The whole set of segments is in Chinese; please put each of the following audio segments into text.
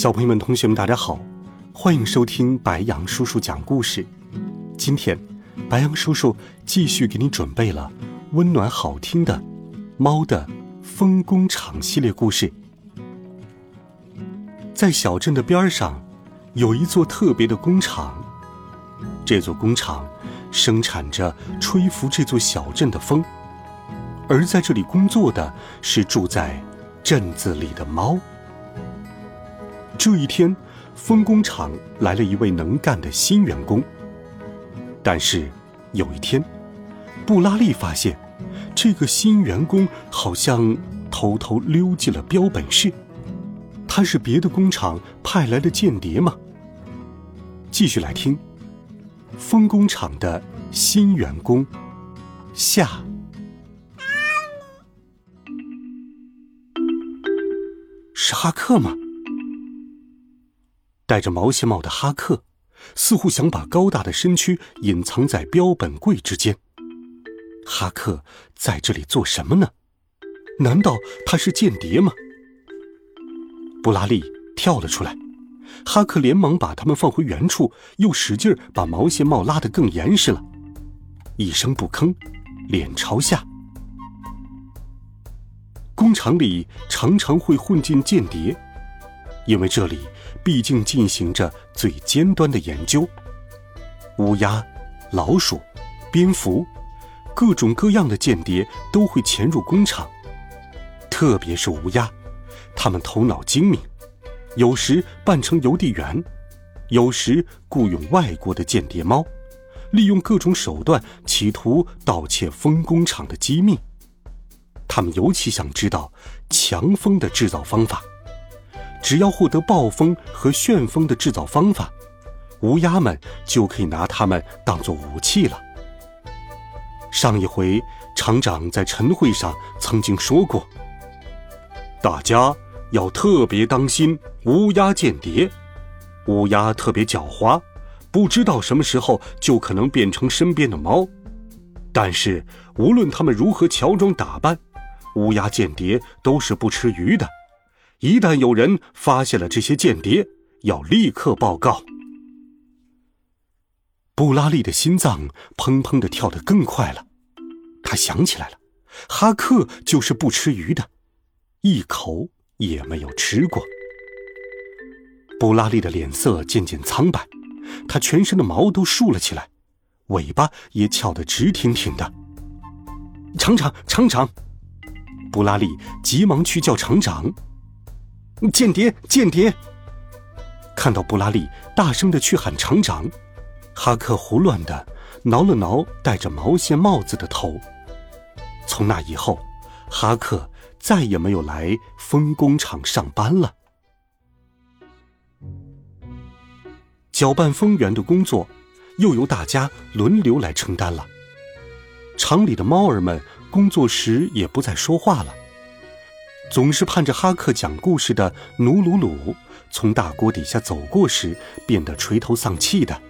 小朋友们、同学们，大家好，欢迎收听白羊叔叔讲故事。今天，白羊叔叔继续给你准备了温暖好听的《猫的风工厂》系列故事。在小镇的边上，有一座特别的工厂，这座工厂生产着吹拂这座小镇的风，而在这里工作的是住在镇子里的猫。这一天，风工厂来了一位能干的新员工。但是，有一天，布拉利发现，这个新员工好像偷偷溜进了标本室。他是别的工厂派来的间谍吗？继续来听，风工厂的新员工下。是哈克吗？戴着毛线帽的哈克，似乎想把高大的身躯隐藏在标本柜之间。哈克在这里做什么呢？难道他是间谍吗？布拉利跳了出来，哈克连忙把他们放回原处，又使劲把毛线帽拉得更严实了，一声不吭，脸朝下。工厂里常常会混进间谍。因为这里毕竟进行着最尖端的研究，乌鸦、老鼠、蝙蝠，各种各样的间谍都会潜入工厂。特别是乌鸦，它们头脑精明，有时扮成邮递员，有时雇佣外国的间谍猫，利用各种手段企图盗窃风工厂的机密。他们尤其想知道强风的制造方法。只要获得暴风和旋风的制造方法，乌鸦们就可以拿它们当做武器了。上一回，厂长在晨会上曾经说过：“大家要特别当心乌鸦间谍。乌鸦特别狡猾，不知道什么时候就可能变成身边的猫。但是无论他们如何乔装打扮，乌鸦间谍都是不吃鱼的。”一旦有人发现了这些间谍，要立刻报告。布拉利的心脏砰砰的跳得更快了，他想起来了，哈克就是不吃鱼的，一口也没有吃过。布拉利的脸色渐渐苍白，他全身的毛都竖了起来，尾巴也翘得直挺挺的。厂长，厂长！布拉利急忙去叫厂长。间谍！间谍！看到布拉利大声的去喊厂长，哈克胡乱的挠了挠戴着毛线帽子的头。从那以后，哈克再也没有来风工厂上班了。搅拌风源的工作，又由大家轮流来承担了。厂里的猫儿们工作时也不再说话了。总是盼着哈克讲故事的努鲁鲁从大锅底下走过时，变得垂头丧气的。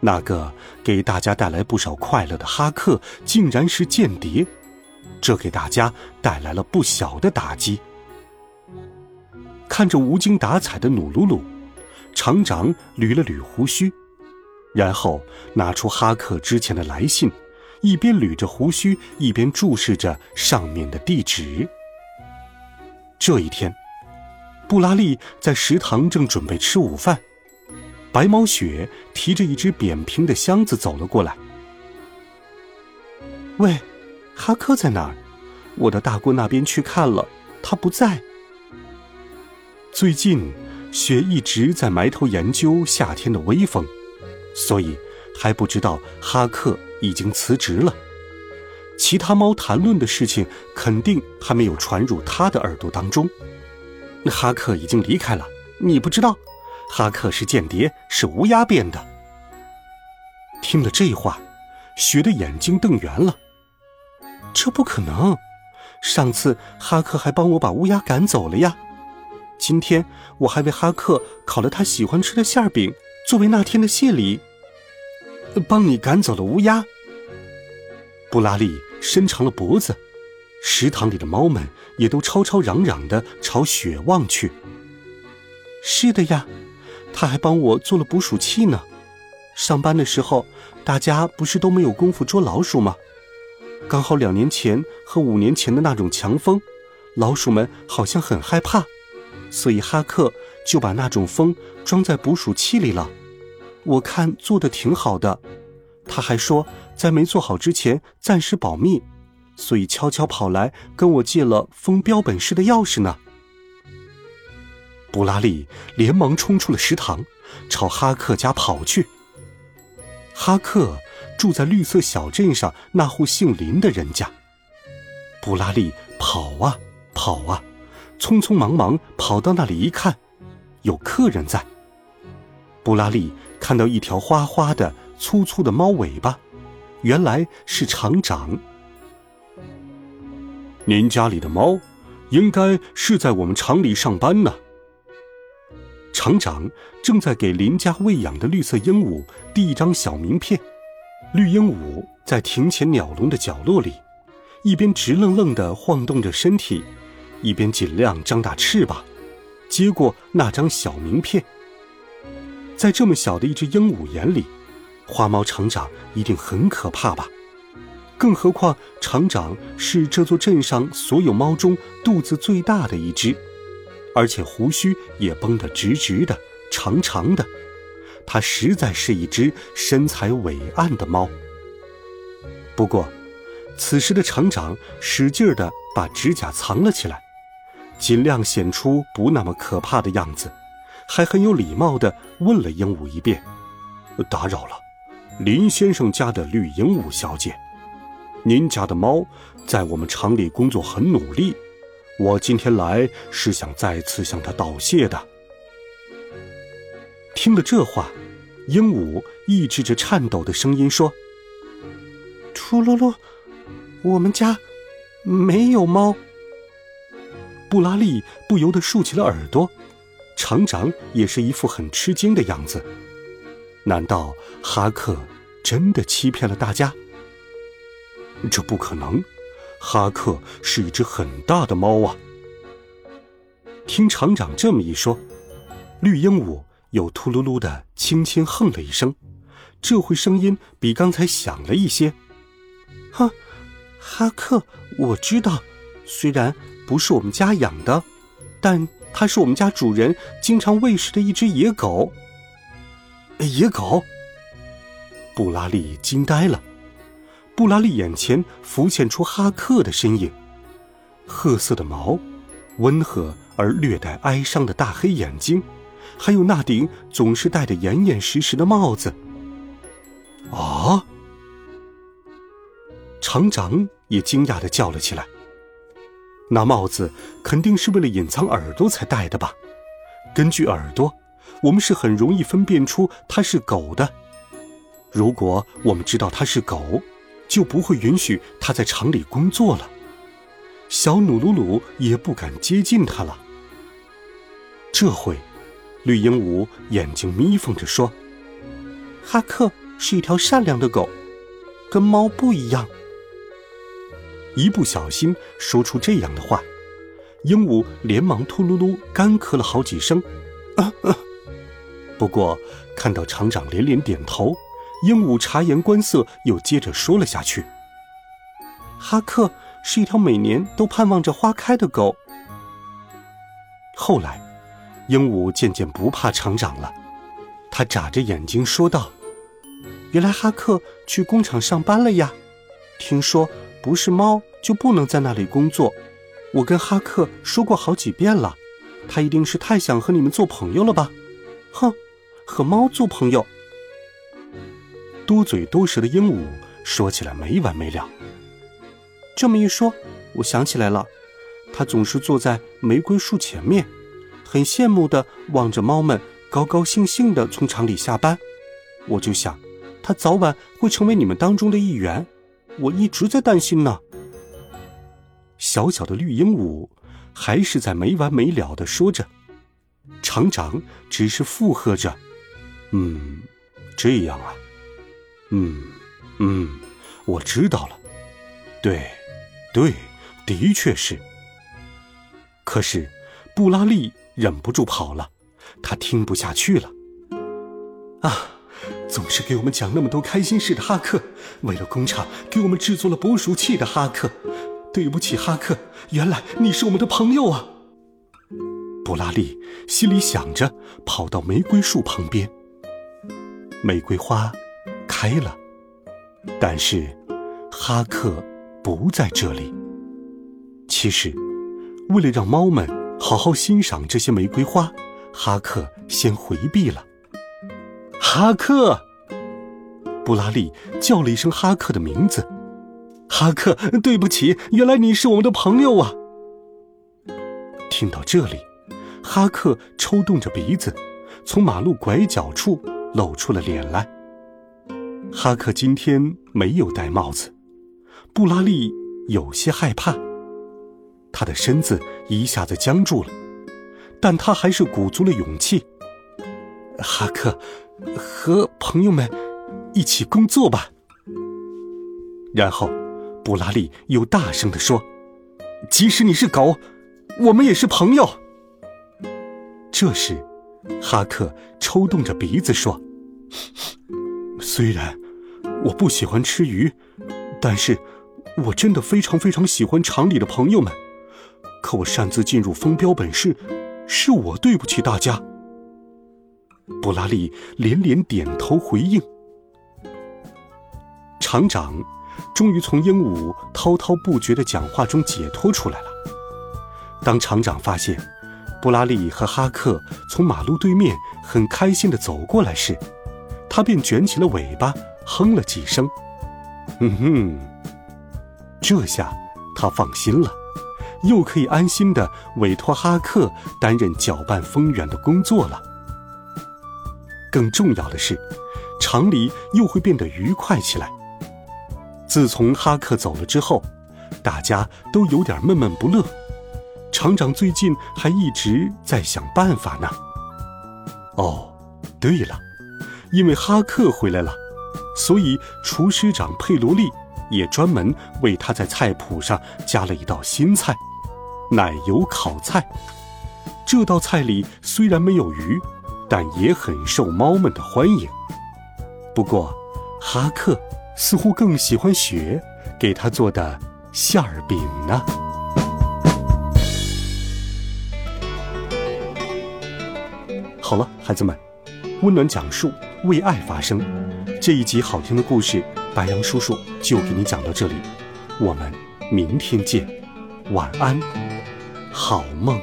那个给大家带来不少快乐的哈克，竟然是间谍，这给大家带来了不小的打击。看着无精打采的努鲁鲁，厂长捋了捋胡须，然后拿出哈克之前的来信，一边捋着胡须，一边注视着上面的地址。这一天，布拉利在食堂正准备吃午饭，白毛雪提着一只扁平的箱子走了过来。喂，哈克在哪儿？我到大锅那边去看了，他不在。最近，雪一直在埋头研究夏天的微风，所以还不知道哈克已经辞职了。其他猫谈论的事情肯定还没有传入他的耳朵当中。哈克已经离开了，你不知道，哈克是间谍，是乌鸦变的。听了这话，雪的眼睛瞪圆了。这不可能！上次哈克还帮我把乌鸦赶走了呀。今天我还为哈克烤了他喜欢吃的馅饼，作为那天的谢礼。帮你赶走了乌鸦。布拉利伸长了脖子，食堂里的猫们也都吵吵嚷嚷的朝雪望去。是的呀，他还帮我做了捕鼠器呢。上班的时候，大家不是都没有功夫捉老鼠吗？刚好两年前和五年前的那种强风，老鼠们好像很害怕，所以哈克就把那种风装在捕鼠器里了。我看做的挺好的。他还说，在没做好之前暂时保密，所以悄悄跑来跟我借了封标本室的钥匙呢。布拉利连忙冲出了食堂，朝哈克家跑去。哈克住在绿色小镇上那户姓林的人家。布拉利跑啊跑啊，匆匆忙忙跑到那里一看，有客人在。布拉利看到一条花花的、粗粗的猫尾巴，原来是厂长。您家里的猫，应该是在我们厂里上班呢。厂长正在给邻家喂养的绿色鹦鹉递一张小名片，绿鹦鹉在庭前鸟笼的角落里，一边直愣愣地晃动着身体，一边尽量张大翅膀，接过那张小名片。在这么小的一只鹦鹉眼里，花猫厂长一定很可怕吧？更何况厂长是这座镇上所有猫中肚子最大的一只。而且胡须也绷得直直的、长长的，它实在是一只身材伟岸的猫。不过，此时的厂长使劲儿地把指甲藏了起来，尽量显出不那么可怕的样子，还很有礼貌地问了鹦鹉一遍：“打扰了，林先生家的绿鹦鹉小姐，您家的猫在我们厂里工作很努力。”我今天来是想再次向他道谢的。听了这话，鹦鹉抑制着颤抖的声音说：“出噜噜，我们家没有猫。”布拉利不由得竖起了耳朵，厂长也是一副很吃惊的样子。难道哈克真的欺骗了大家？这不可能。哈克是一只很大的猫啊！听厂长这么一说，绿鹦鹉又秃噜噜的轻轻哼了一声，这回声音比刚才响了一些。哼，哈克，我知道，虽然不是我们家养的，但它是我们家主人经常喂食的一只野狗。野狗？布拉利惊呆了。布拉利眼前浮现出哈克的身影，褐色的毛，温和而略带哀伤的大黑眼睛，还有那顶总是戴得严严实实的帽子。啊！厂长也惊讶的叫了起来。那帽子肯定是为了隐藏耳朵才戴的吧？根据耳朵，我们是很容易分辨出它是狗的。如果我们知道它是狗，就不会允许它在厂里工作了，小努鲁鲁也不敢接近它了。这回，绿鹦鹉眼睛眯缝着说：“哈克是一条善良的狗，跟猫不一样。”一不小心说出这样的话，鹦鹉连忙秃噜噜干咳了好几声。不过看到厂长连连点头。鹦鹉察言观色，又接着说了下去：“哈克是一条每年都盼望着花开的狗。”后来，鹦鹉渐渐不怕厂长了，它眨着眼睛说道：“原来哈克去工厂上班了呀！听说不是猫就不能在那里工作。我跟哈克说过好几遍了，他一定是太想和你们做朋友了吧？哼，和猫做朋友。”多嘴多舌的鹦鹉说起来没完没了。这么一说，我想起来了，它总是坐在玫瑰树前面，很羡慕的望着猫们高高兴兴的从厂里下班。我就想，它早晚会成为你们当中的一员。我一直在担心呢。小小的绿鹦鹉还是在没完没了的说着，厂长只是附和着：“嗯，这样啊，嗯嗯，我知道了。对，对，的确是。可是，布拉利忍不住跑了，他听不下去了。啊！”总是给我们讲那么多开心事的哈克，为了工厂给我们制作了捕鼠器的哈克，对不起哈克，原来你是我们的朋友啊！布拉利心里想着，跑到玫瑰树旁边。玫瑰花开了，但是哈克不在这里。其实，为了让猫们好好欣赏这些玫瑰花，哈克先回避了。哈克，布拉利叫了一声哈克的名字。哈克，对不起，原来你是我们的朋友啊！听到这里，哈克抽动着鼻子，从马路拐角处露出了脸来。哈克今天没有戴帽子，布拉利有些害怕，他的身子一下子僵住了，但他还是鼓足了勇气。哈克。和朋友们一起工作吧。然后，布拉利又大声地说：“即使你是狗，我们也是朋友。”这时，哈克抽动着鼻子说：“虽然我不喜欢吃鱼，但是我真的非常非常喜欢厂里的朋友们。可我擅自进入封标本室，是我对不起大家。”布拉利连连点头回应。厂长终于从鹦鹉滔滔不绝的讲话中解脱出来了。当厂长发现布拉利和哈克从马路对面很开心的走过来时，他便卷起了尾巴，哼了几声。嗯哼，这下他放心了，又可以安心的委托哈克担任搅拌蜂源的工作了。更重要的是，厂里又会变得愉快起来。自从哈克走了之后，大家都有点闷闷不乐。厂长最近还一直在想办法呢。哦，对了，因为哈克回来了，所以厨师长佩罗利也专门为他在菜谱上加了一道新菜——奶油烤菜。这道菜里虽然没有鱼。但也很受猫们的欢迎。不过，哈克似乎更喜欢雪给他做的馅儿饼呢。好了，孩子们，温暖讲述，为爱发声。这一集好听的故事，白杨叔叔就给你讲到这里。我们明天见，晚安，好梦。